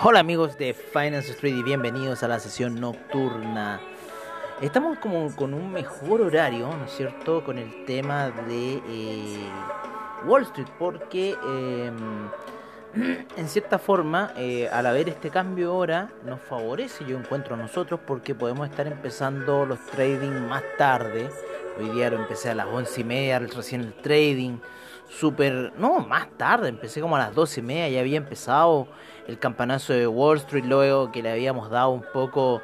Hola amigos de Finance Street y bienvenidos a la sesión nocturna. Estamos como con un mejor horario, ¿no es cierto? Con el tema de eh, Wall Street, porque eh, en cierta forma, eh, al haber este cambio de hora, nos favorece, yo encuentro a nosotros, porque podemos estar empezando los trading más tarde. Hoy día lo empecé a las once y media, recién el trading. Súper, no, más tarde, empecé como a las doce y media, ya había empezado el campanazo de Wall Street, luego que le habíamos dado un poco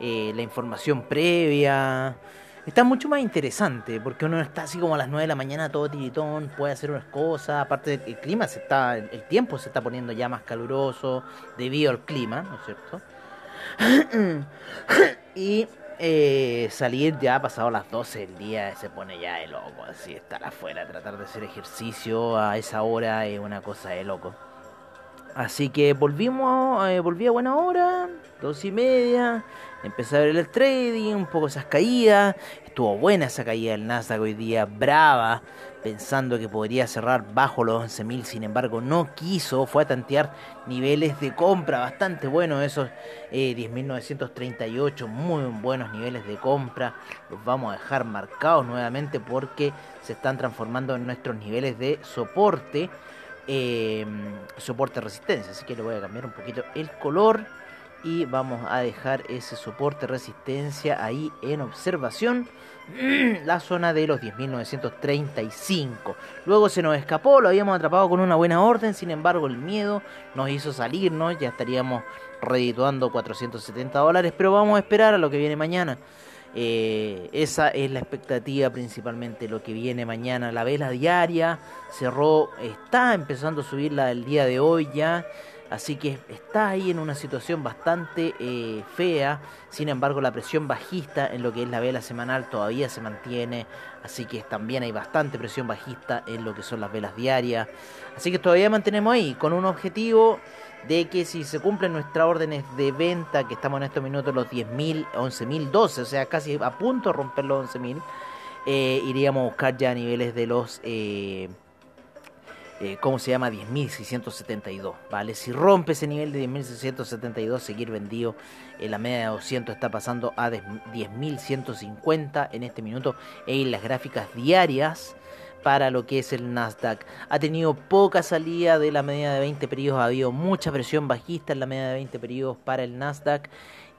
eh, la información previa. Está mucho más interesante porque uno está así como a las 9 de la mañana todo tiritón, puede hacer unas cosas, aparte el clima se está, el tiempo se está poniendo ya más caluroso debido al clima, ¿no es cierto? y eh, salir ya pasado las 12 del día se pone ya de loco, así estar afuera, tratar de hacer ejercicio a esa hora es una cosa de loco. Así que volvimos, eh, volví a buena hora, dos y media, empecé a ver el trading, un poco esas caídas, estuvo buena esa caída del Nasdaq hoy día, brava, pensando que podría cerrar bajo los 11.000, sin embargo no quiso, fue a tantear niveles de compra bastante buenos, esos eh, 10.938, muy buenos niveles de compra, los vamos a dejar marcados nuevamente porque se están transformando en nuestros niveles de soporte eh, soporte resistencia. Así que le voy a cambiar un poquito el color y vamos a dejar ese soporte resistencia ahí en observación. La zona de los 10.935. Luego se nos escapó, lo habíamos atrapado con una buena orden, sin embargo el miedo nos hizo salirnos, ya estaríamos redituando 470 dólares, pero vamos a esperar a lo que viene mañana. Eh, esa es la expectativa principalmente, lo que viene mañana. La vela diaria cerró, está empezando a subir la del día de hoy ya. Así que está ahí en una situación bastante eh, fea. Sin embargo, la presión bajista en lo que es la vela semanal todavía se mantiene. Así que también hay bastante presión bajista en lo que son las velas diarias. Así que todavía mantenemos ahí con un objetivo de que si se cumplen nuestras órdenes de venta, que estamos en estos minutos los 10.000, 11.012, o sea, casi a punto de romper los 11.000, eh, iríamos a buscar ya niveles de los... Eh, eh, ¿cómo se llama? 10.672, ¿vale? Si rompe ese nivel de 10.672, seguir vendido, en la media de 200 está pasando a 10.150 en este minuto en las gráficas diarias para lo que es el Nasdaq. Ha tenido poca salida de la media de 20 periodos, ha habido mucha presión bajista en la media de 20 periodos para el Nasdaq.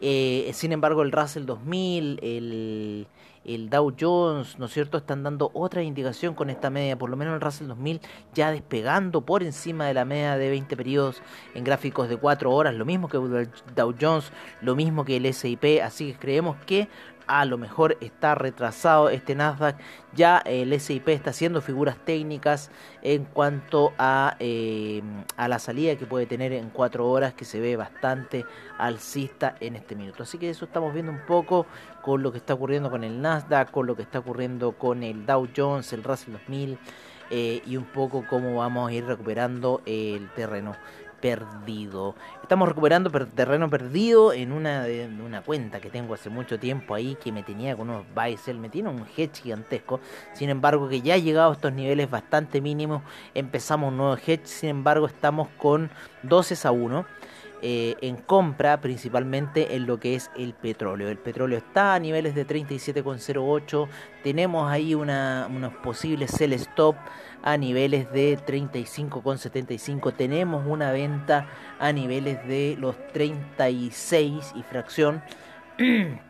Eh, sin embargo, el Russell 2000, el, el Dow Jones, ¿no es cierto?, están dando otra indicación con esta media, por lo menos el Russell 2000 ya despegando por encima de la media de 20 periodos en gráficos de 4 horas, lo mismo que el Dow Jones, lo mismo que el S&P, así que creemos que a lo mejor está retrasado este Nasdaq. Ya el SIP está haciendo figuras técnicas en cuanto a, eh, a la salida que puede tener en 4 horas, que se ve bastante alcista en este minuto. Así que eso estamos viendo un poco con lo que está ocurriendo con el Nasdaq, con lo que está ocurriendo con el Dow Jones, el Russell 2000 eh, y un poco cómo vamos a ir recuperando el terreno perdido. Estamos recuperando per terreno perdido en una, una cuenta que tengo hace mucho tiempo ahí que me tenía con unos buy sell, me tiene un hedge gigantesco. Sin embargo, que ya ha llegado a estos niveles bastante mínimos, empezamos un nuevo hedge. Sin embargo, estamos con 12 a 1. Eh, en compra principalmente en lo que es el petróleo. El petróleo está a niveles de 37,08. Tenemos ahí una, unos posibles sell stop a niveles de 35,75. Tenemos una venta a niveles de los 36 y fracción.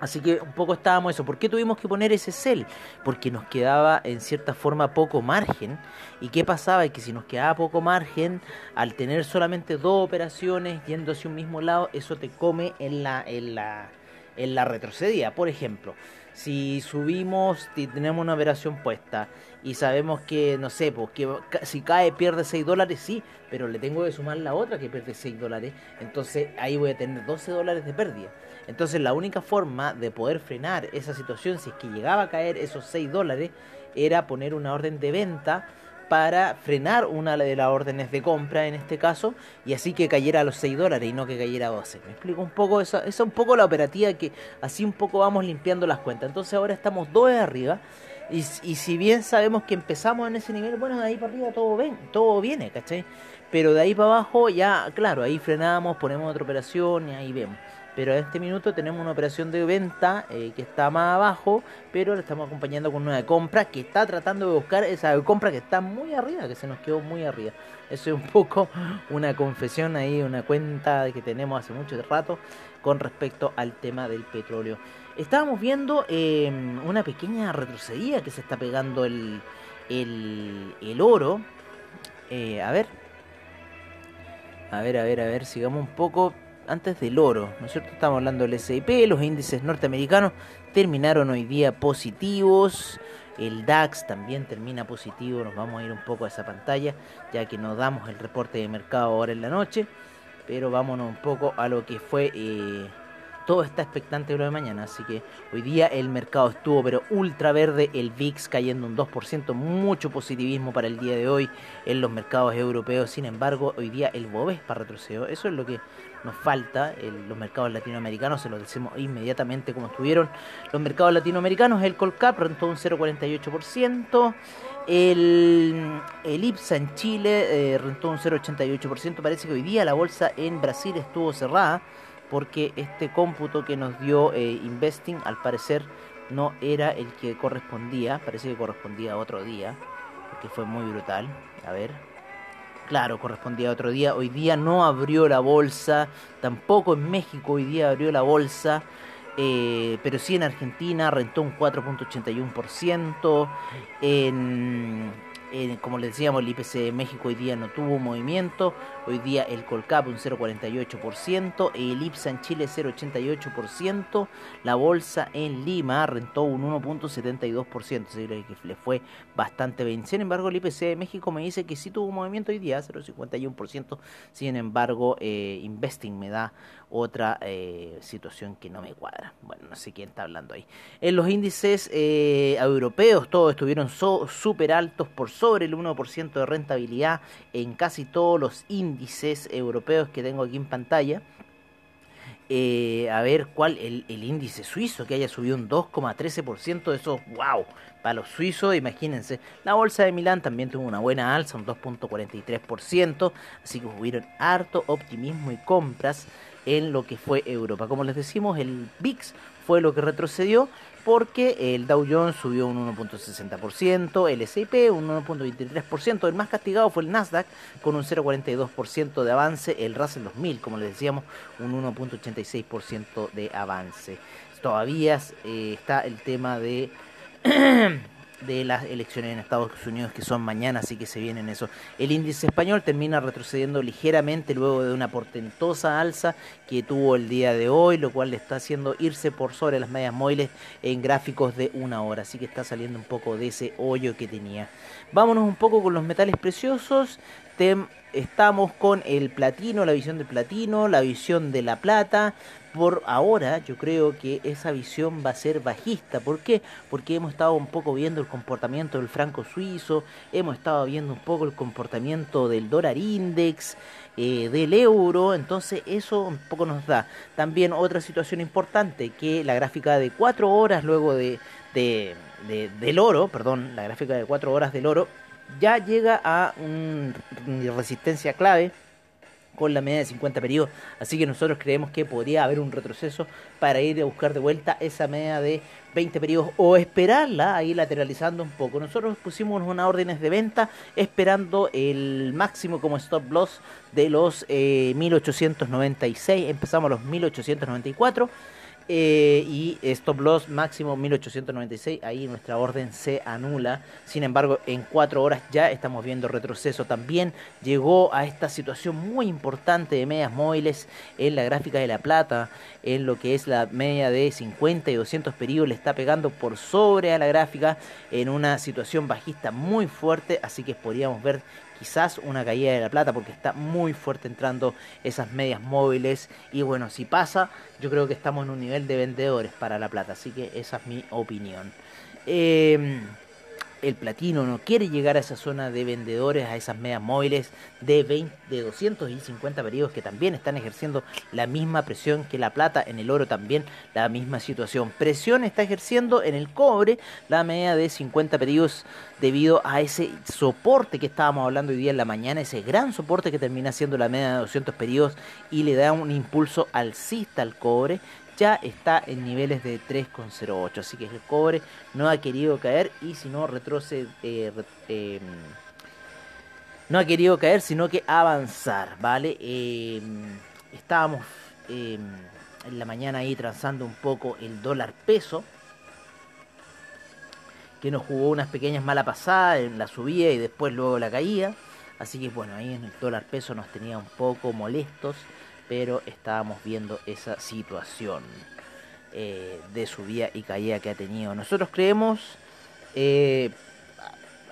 Así que un poco estábamos eso. ¿Por qué tuvimos que poner ese sell? Porque nos quedaba en cierta forma poco margen. ¿Y qué pasaba? Es que si nos quedaba poco margen, al tener solamente dos operaciones yendo hacia un mismo lado, eso te come en la, en la, en la retrocedida. Por ejemplo, si subimos y tenemos una operación puesta y sabemos que, no sé, pues que si cae pierde 6 dólares, sí, pero le tengo que sumar la otra que pierde 6 dólares, entonces ahí voy a tener 12 dólares de pérdida. Entonces la única forma de poder frenar esa situación, si es que llegaba a caer esos 6 dólares, era poner una orden de venta para frenar una de las órdenes de compra en este caso y así que cayera a los 6 dólares y no que cayera a 12. Me explico un poco esa, es un poco la operativa que así un poco vamos limpiando las cuentas. Entonces ahora estamos dos de arriba y, si bien sabemos que empezamos en ese nivel, bueno, de ahí para arriba todo, ven, todo viene, ¿cachai? Pero de ahí para abajo ya, claro, ahí frenamos, ponemos otra operación y ahí vemos. Pero en este minuto tenemos una operación de venta eh, que está más abajo, pero la estamos acompañando con una de compra que está tratando de buscar esa compra que está muy arriba, que se nos quedó muy arriba. Eso es un poco una confesión ahí, una cuenta que tenemos hace mucho rato con respecto al tema del petróleo. Estábamos viendo eh, una pequeña retrocedida que se está pegando el, el, oro. Eh, a ver. A ver, a ver, a ver, sigamos un poco antes del oro, ¿no es cierto? Estamos hablando del S&P, los índices norteamericanos terminaron hoy día positivos, el DAX también termina positivo, nos vamos a ir un poco a esa pantalla, ya que nos damos el reporte de mercado ahora en la noche, pero vámonos un poco a lo que fue... Eh, todo está expectante lo de mañana, así que hoy día el mercado estuvo pero ultra verde, el VIX cayendo un 2%, mucho positivismo para el día de hoy en los mercados europeos, sin embargo hoy día el Bovespa retrocedió, eso es lo que nos falta, los mercados latinoamericanos, se lo decimos inmediatamente como estuvieron. Los mercados latinoamericanos, el Colcap rentó un 0,48%, el, el IPSA en Chile eh, rentó un 0,88%, parece que hoy día la bolsa en Brasil estuvo cerrada, porque este cómputo que nos dio eh, Investing al parecer no era el que correspondía, parece que correspondía a otro día, porque fue muy brutal. A ver. Claro, correspondía a otro día. Hoy día no abrió la bolsa, tampoco en México hoy día abrió la bolsa, eh, pero sí en Argentina rentó un 4.81%. En, en- como les decíamos, el IPC de México hoy día no tuvo movimiento. Hoy día el Colcap un 0,48%, el IPSA en Chile 0,88%, la bolsa en Lima rentó un 1,72%, es decir, que le fue bastante bien. Sin embargo, el IPC de México me dice que sí tuvo movimiento hoy día, 0,51%, sin embargo, eh, Investing me da otra eh, situación que no me cuadra. Bueno, no sé quién está hablando ahí. En los índices eh, europeos todos estuvieron súper altos por sobre el 1% de rentabilidad en casi todos los índices europeos que tengo aquí en pantalla. Eh, a ver cuál el, el índice suizo que haya subido un 2,13% eso wow para los suizos imagínense la bolsa de Milán también tuvo una buena alza un 2,43% así que hubieron harto optimismo y compras en lo que fue Europa como les decimos el VIX fue lo que retrocedió porque el Dow Jones subió un 1.60%, el S&P un 1.23%, el más castigado fue el Nasdaq con un 0.42% de avance, el Russell 2000, como les decíamos, un 1.86% de avance. Todavía eh, está el tema de de las elecciones en Estados Unidos que son mañana, así que se vienen eso. El índice español termina retrocediendo ligeramente luego de una portentosa alza que tuvo el día de hoy, lo cual le está haciendo irse por sobre las medias móviles en gráficos de una hora, así que está saliendo un poco de ese hoyo que tenía. Vámonos un poco con los metales preciosos. Estamos con el platino, la visión del platino, la visión de la plata. Por ahora yo creo que esa visión va a ser bajista. ¿Por qué? Porque hemos estado un poco viendo el comportamiento del franco suizo, hemos estado viendo un poco el comportamiento del dólar index, eh, del euro, entonces eso un poco nos da. También otra situación importante, que la gráfica de 4 horas luego de, de- de- del oro, perdón, la gráfica de 4 horas del oro, ya llega a un- una resistencia clave con la media de 50 periodos. Así que nosotros creemos que podría haber un retroceso para ir a buscar de vuelta esa media de 20 periodos o esperarla ahí lateralizando un poco. Nosotros pusimos unas órdenes de venta esperando el máximo como stop loss de los eh, 1896. Empezamos a los 1894. Eh, y stop loss máximo 1896, ahí nuestra orden se anula. Sin embargo, en cuatro horas ya estamos viendo retroceso. También llegó a esta situación muy importante de medias móviles en la gráfica de la plata, en lo que es la media de 50 y 200 periodos, le está pegando por sobre a la gráfica en una situación bajista muy fuerte, así que podríamos ver quizás una caída de la plata porque está muy fuerte entrando esas medias móviles y bueno, si pasa, yo creo que estamos en un nivel de vendedores para la plata, así que esa es mi opinión. Eh, el platino no quiere llegar a esa zona de vendedores, a esas medias móviles de, 20, de 250 periodos que también están ejerciendo la misma presión que la plata, en el oro también la misma situación. Presión está ejerciendo en el cobre la media de 50 periodos debido a ese soporte que estábamos hablando hoy día en la mañana, ese gran soporte que termina siendo la media de 200 periodos y le da un impulso alcista al cobre ya está en niveles de 3,08. Así que el cobre no ha querido caer y si no retrocede. Eh, eh, no ha querido caer, sino que avanzar, ¿vale? Eh, estábamos en la mañana ahí transando un poco el dólar peso, que nos jugó unas pequeñas malas pasadas en la subida y después luego la caída. Así que bueno, ahí en el dólar peso nos tenía un poco molestos pero estábamos viendo esa situación eh, de subida y caída que ha tenido. Nosotros creemos, eh,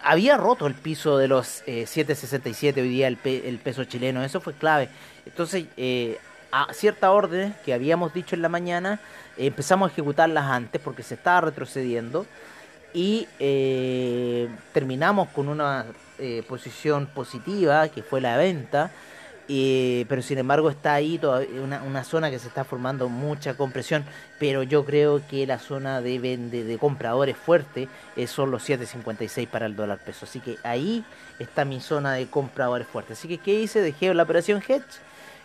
había roto el piso de los eh, 7.67 hoy día el, pe el, peso chileno, eso fue clave. Entonces, eh, a cierta orden que habíamos dicho en la mañana, empezamos a ejecutarlas antes porque se estaba retrocediendo y eh, terminamos con una posición positiva que fue la venta eh, pero sin embargo está ahí una, una, zona que se está formando mucha compresión, pero yo creo que la zona de, vende, de compradores fuerte eh, son los 7.56 para el dólar peso, así que ahí está mi zona de compradores fuertes. Así que ¿qué hice? Dejé la operación hedge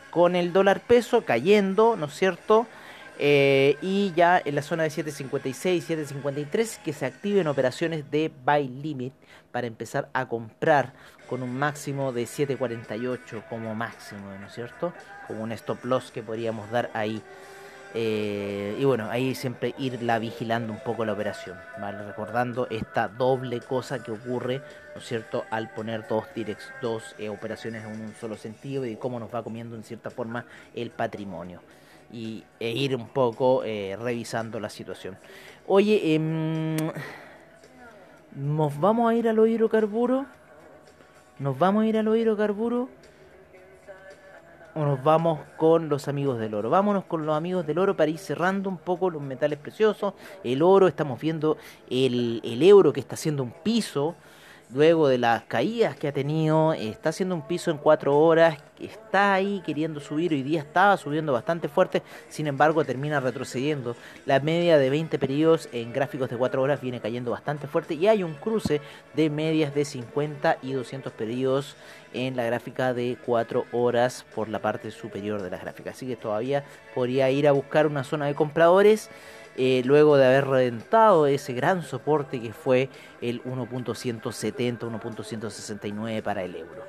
con el dólar peso cayendo, ¿no es cierto? Eh, y ya en la zona de 7.56, 7.53 que se activen operaciones de buy limit para empezar a comprar con un máximo de 7.48 como máximo, ¿no es cierto? Como un stop loss que podríamos dar ahí. Eh, y bueno, ahí siempre irla vigilando un poco la operación, ¿vale? Recordando esta doble cosa que ocurre, ¿no es cierto?, al poner dos, direct, dos eh, operaciones en un solo sentido y cómo nos va comiendo en cierta forma el patrimonio y, e ir un poco eh, revisando la situación. Oye, eh, ¿nos vamos a ir al hidrocarburo? ¿Nos vamos a ir al hidrocarburo? ¿O nos vamos con los amigos del oro? Vámonos con los amigos del oro para ir cerrando un poco los metales preciosos. El oro, estamos viendo el, el euro que está haciendo un piso luego de las caídas que ha tenido, está haciendo un piso en cuatro horas, está ahí queriendo subir, hoy día estaba subiendo bastante fuerte, sin embargo termina retrocediendo. La media de 20 periodos en gráficos de 4 horas viene cayendo bastante fuerte y hay un cruce de medias de 50 y 200 periodos en la gráfica de 4 horas por la parte superior de la gráfica. Así que todavía podría ir a buscar una zona de compradores eh, luego de haber reventado ese gran soporte que fue el 1.170, 1.169 para el euro.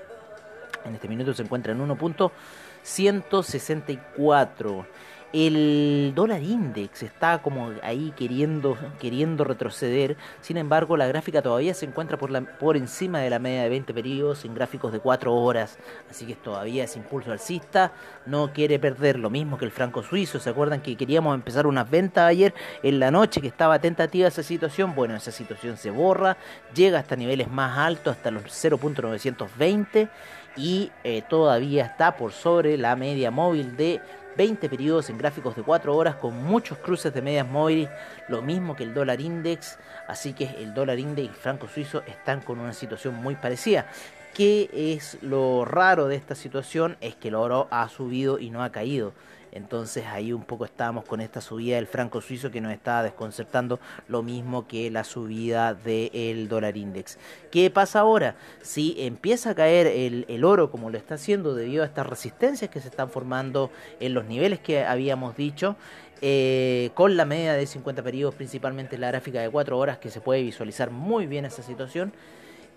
En este minuto se encuentra en 1.164. El dólar index está como ahí queriendo, queriendo retroceder. Sin embargo, la gráfica todavía se encuentra por, encima de la media de 20 periodos en gráficos de 4 horas. Así que todavía ese impulso alcista no quiere perder lo mismo que el franco suizo. ¿Se acuerdan que queríamos empezar unas ventas ayer en la noche que estaba tentativa esa situación? Bueno, esa situación se borra, llega hasta niveles más altos, hasta los 0.920 y eh, todavía está por sobre la media móvil de 20 periodos en gráficos de 4 horas con muchos cruces de medias móviles, lo mismo que el dólar index, así que el dólar index y el franco suizo están con una situación muy parecida. ¿Qué es lo raro de esta situación? Es que el oro ha subido y no ha caído. Entonces ahí un poco estábamos con esta subida del franco suizo que nos estaba desconcertando lo mismo que la subida del dólar index. ¿Qué pasa ahora? Si empieza a caer el, el, oro como lo está haciendo debido a estas resistencias que se están formando en los niveles que habíamos dicho, eh, con la media de 50 periodos, principalmente la gráfica de 4 horas que se puede visualizar muy bien esa situación.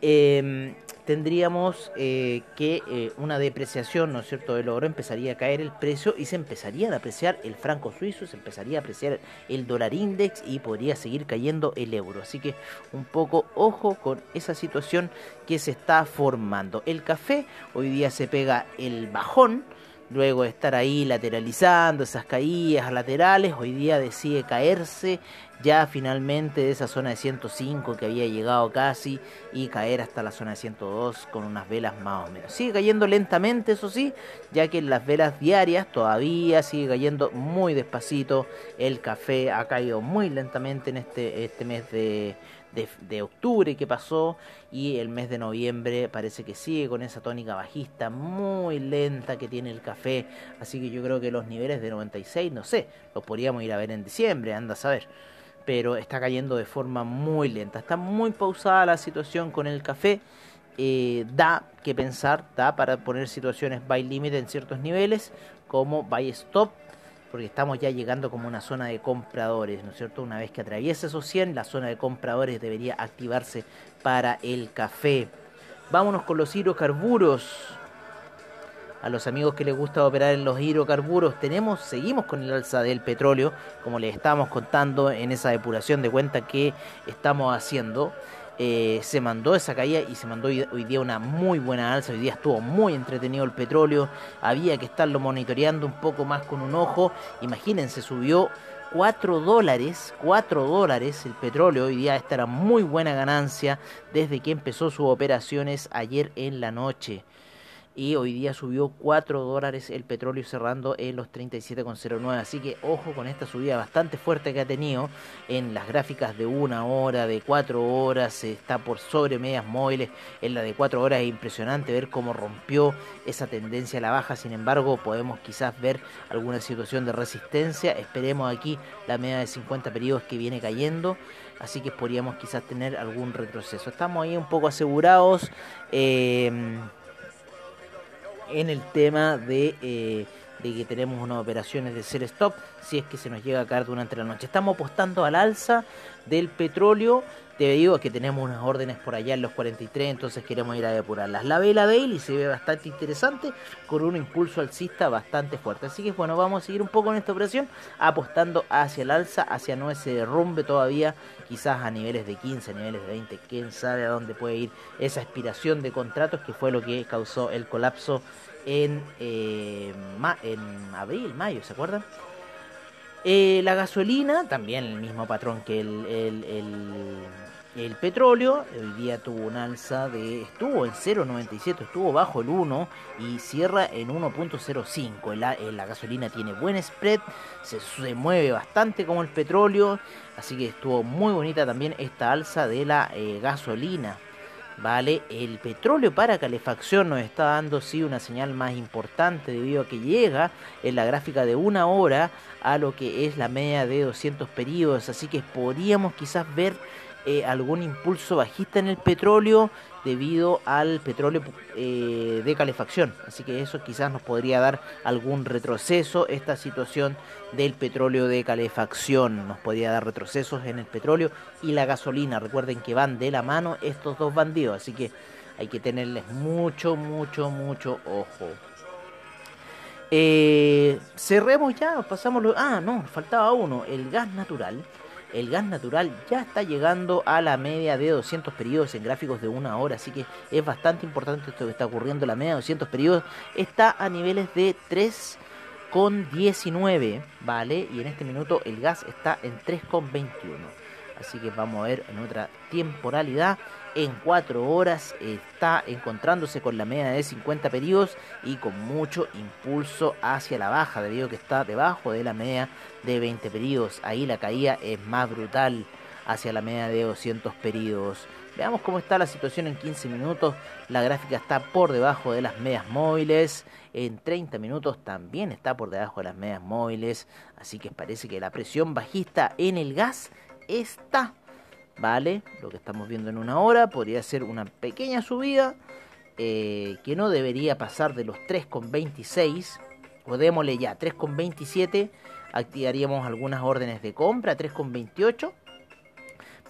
Eh, tendríamos eh, que eh, una depreciación, ¿no es cierto?, del oro empezaría a caer el precio y se empezaría a apreciar el franco suizo, se empezaría a apreciar el dólar index y podría seguir cayendo el euro. Así que un poco ojo con esa situación que se está formando. El café hoy día se pega el bajón luego de estar ahí lateralizando esas caídas laterales, hoy día decide caerse ya finalmente de esa zona de 105 que había llegado casi y caer hasta la zona de 102 con unas velas más o menos. Sigue cayendo lentamente, eso sí, ya que en las velas diarias todavía sigue cayendo muy despacito. El café ha caído muy lentamente en este, este mes de, de, octubre que pasó y el mes de noviembre parece que sigue con esa tónica bajista muy lenta que tiene el café. Así que yo creo que los niveles de 96, no sé, los podríamos ir a ver en diciembre, anda a saber pero está cayendo de forma muy lenta. Está muy pausada la situación con el café. Eh, da que pensar, da para poner situaciones buy limit en ciertos niveles, como buy stop, porque estamos ya llegando como una zona de compradores, ¿no es cierto? Una vez que atraviesa esos 100, la zona de compradores debería activarse para el café. Vámonos con los hidrocarburos a los amigos que les gusta operar en los hidrocarburos, tenemos, seguimos con el alza del petróleo, como les estábamos contando en esa depuración de cuenta que estamos haciendo. Eh, se mandó esa caída y se mandó hoy, hoy, día una muy buena alza. Hoy día estuvo muy entretenido el petróleo. Había que estarlo monitoreando un poco más con un ojo. Imagínense, subió 4 dólares, 4 dólares el petróleo. Hoy día esta era muy buena ganancia desde que empezó sus operaciones ayer en la noche y hoy día subió 4 dólares el petróleo cerrando en los 37,09. Así que ojo con esta subida bastante fuerte que ha tenido en las gráficas de una hora, de 4 horas, está por sobre medias móviles. En la de 4 horas es impresionante ver cómo rompió esa tendencia a la baja. Sin embargo, podemos quizás ver alguna situación de resistencia. Esperemos aquí la media de 50 periodos que viene cayendo así que podríamos quizás tener algún retroceso. Estamos ahí un poco asegurados. Eh, en el tema de, eh, de, que tenemos unas operaciones de ser stop si es que se nos llega a caer durante la noche. Estamos apostando al alza del petróleo. Te digo que tenemos unas órdenes por allá en los 43, entonces queremos ir a depurarlas. La vela daily se ve bastante interesante con un impulso alcista bastante fuerte. Así que bueno, vamos a seguir un poco en esta operación apostando hacia el alza, hacia no ese derrumbe todavía, quizás a niveles de 15, a niveles de 20, quién sabe a dónde puede ir esa expiración de contratos que fue lo que causó el colapso en, eh, en abril, mayo, ¿se acuerdan? Eh, la gasolina, también el mismo patrón que el, el, el, petróleo, hoy día tuvo un alza de, estuvo en 0,97, estuvo bajo el 1 y cierra en 1.05. La, la, gasolina tiene buen spread, se, se, mueve bastante como el petróleo, así que estuvo muy bonita también esta alza de la eh, gasolina. Vale, el petróleo para calefacción nos está dando sí una señal más importante debido a que llega en la gráfica de una hora a lo que es la media de 200 periodos, así que podríamos quizás ver eh, algún impulso bajista en el petróleo debido al petróleo eh, de calefacción. Así que eso quizás nos podría dar algún retroceso. Esta situación del petróleo de calefacción nos podría dar retrocesos en el petróleo y la gasolina. Recuerden que van de la mano estos dos bandidos. Así que hay que tenerles mucho, mucho, mucho ojo. Eh, cerremos ya, pasamos lo... Ah, no, faltaba uno, el gas natural el gas natural ya está llegando a la media de 200 periodos en gráficos de una hora, así que es bastante importante esto que está ocurriendo. La media de 200 periodos está a niveles de 3,19, ¿vale? Y en este minuto el gas está en 3,21. Así que vamos a ver en otra temporalidad. En 4 horas está encontrándose con la media de 50 periodos y con mucho impulso hacia la baja, debido a que está debajo de la media de 20 periodos. Ahí la caída es más brutal hacia la media de 200 periodos. Veamos cómo está la situación en 15 minutos. La gráfica está por debajo de las medias móviles. En 30 minutos también está por debajo de las medias móviles. Así que parece que la presión bajista en el gas está. ¿Vale? Lo que estamos viendo en una hora podría ser una pequeña subida. Eh, que no debería pasar de los 3,26. O démosle ya 3,27 activaríamos algunas órdenes de compra 3,28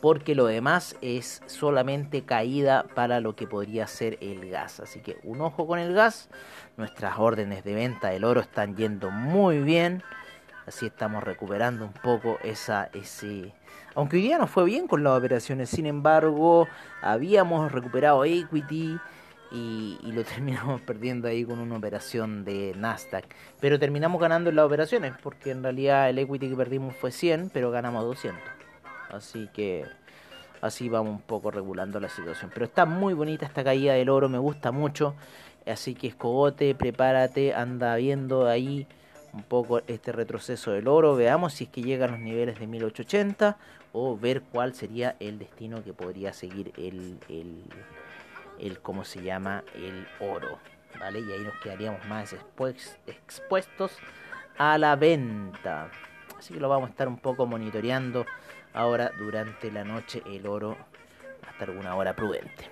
porque lo demás es solamente caída para lo que podría ser el gas. Así que un ojo con el gas. Nuestras órdenes de venta del oro están yendo muy bien. Así estamos recuperando un poco esa, ese... Aunque hoy día nos fue bien con las operaciones, sin embargo, habíamos recuperado equity y, y lo terminamos perdiendo ahí con una operación de Nasdaq. Pero terminamos ganando en las operaciones, porque en realidad el equity que perdimos fue 100, pero ganamos 200. Así que así vamos un poco regulando la situación. Pero está muy bonita esta caída del oro, me gusta mucho. Así que escogote, prepárate, anda viendo ahí un poco este retroceso del oro. Veamos si es que llega a los niveles de 1880 o ver cuál sería el destino que podría seguir el, el, ¿cómo se llama? El oro. ¿Vale? Y ahí nos quedaríamos más expues- expuestos a la venta. Así que lo vamos a estar un poco monitoreando ahora durante la noche el oro hasta alguna hora prudente.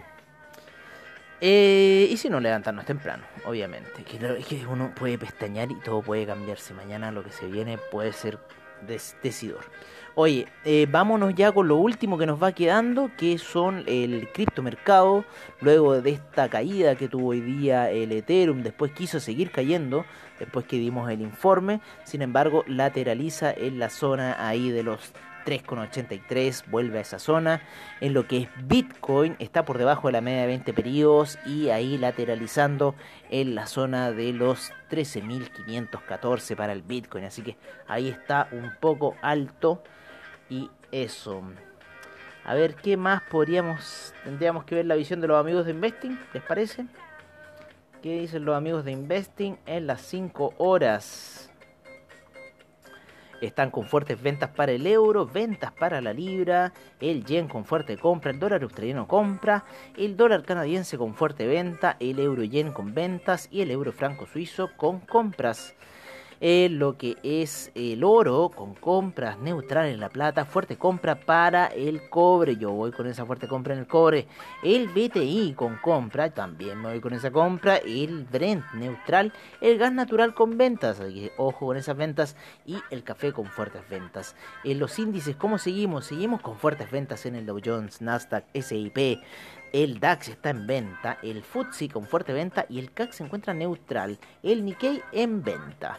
Eh, y si no, levantarnos temprano, obviamente. Que, lo- que uno puede pestañear y todo puede cambiarse. Mañana lo que se viene puede ser des- decidor. Oye, eh, vámonos ya con lo último que nos va quedando, que son el criptomercado. Luego de esta caída que tuvo hoy día el Ethereum, después quiso seguir cayendo, después que dimos el informe. Sin embargo, lateraliza en la zona ahí de los 3,83, vuelve a esa zona. En lo que es Bitcoin, está por debajo de la media de 20 periodos y ahí lateralizando en la zona de los 13.514 para el Bitcoin. Así que ahí está un poco alto y eso. A ver, ¿qué más podríamos, tendríamos que ver la visión de los amigos de Investing? ¿Les parece? ¿Qué dicen los amigos de Investing en las 5 horas? Están con fuertes ventas para el euro, ventas para la libra, el yen con fuerte compra, el dólar australiano compra, el dólar canadiense con fuerte venta, el euro yen con ventas y el euro franco suizo con compras. En lo que es el oro con compras neutral en la plata, fuerte compra para el cobre. Yo voy con esa fuerte compra en el cobre. El BTI con compra, también me voy con esa compra. El Brent neutral, el gas natural con ventas, ojo con esas ventas. Y el café con fuertes ventas. En los índices, ¿cómo seguimos? Seguimos con fuertes ventas en el Dow Jones, Nasdaq, SIP. El DAX está en venta, el FTSE con fuerte venta y el CAC se encuentra neutral. El Nikkei en venta.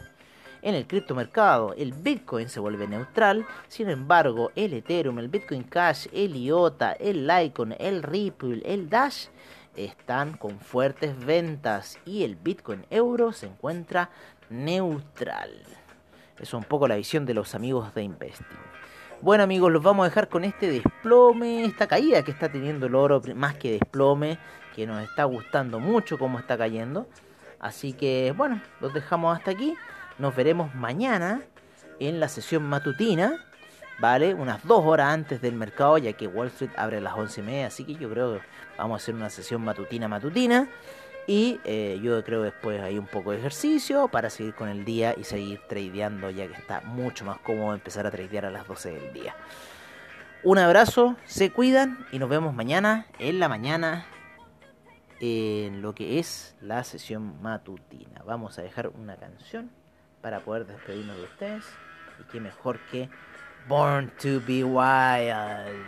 En el criptomercado, el Bitcoin se vuelve neutral, sin embargo, el Ethereum, el Bitcoin Cash, el IOTA, el Litecoin, el Ripple, el Dash están con fuertes ventas y el Bitcoin Euro se encuentra neutral. Es un poco la visión de los amigos de Investing. Bueno amigos, los vamos a dejar con este desplome, esta caída que está teniendo el oro, más que desplome, que nos está gustando mucho cómo está cayendo. Así que bueno, los dejamos hasta aquí. Nos veremos mañana en la sesión matutina, ¿vale? Unas dos horas antes del mercado, ya que Wall Street abre a las once y media, así que yo creo que vamos a hacer una sesión matutina matutina. Y eh, yo creo después hay un poco de ejercicio para seguir con el día y seguir tradeando, ya que está mucho más cómodo empezar a tradear a las 12 del día. Un abrazo, se cuidan y nos vemos mañana en la mañana en lo que es la sesión matutina. Vamos a dejar una canción para poder despedirnos de ustedes. Y qué mejor que Born to be Wild.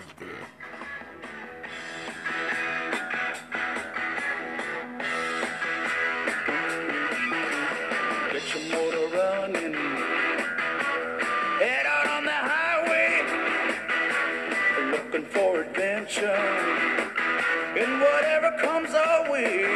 And whatever comes our way.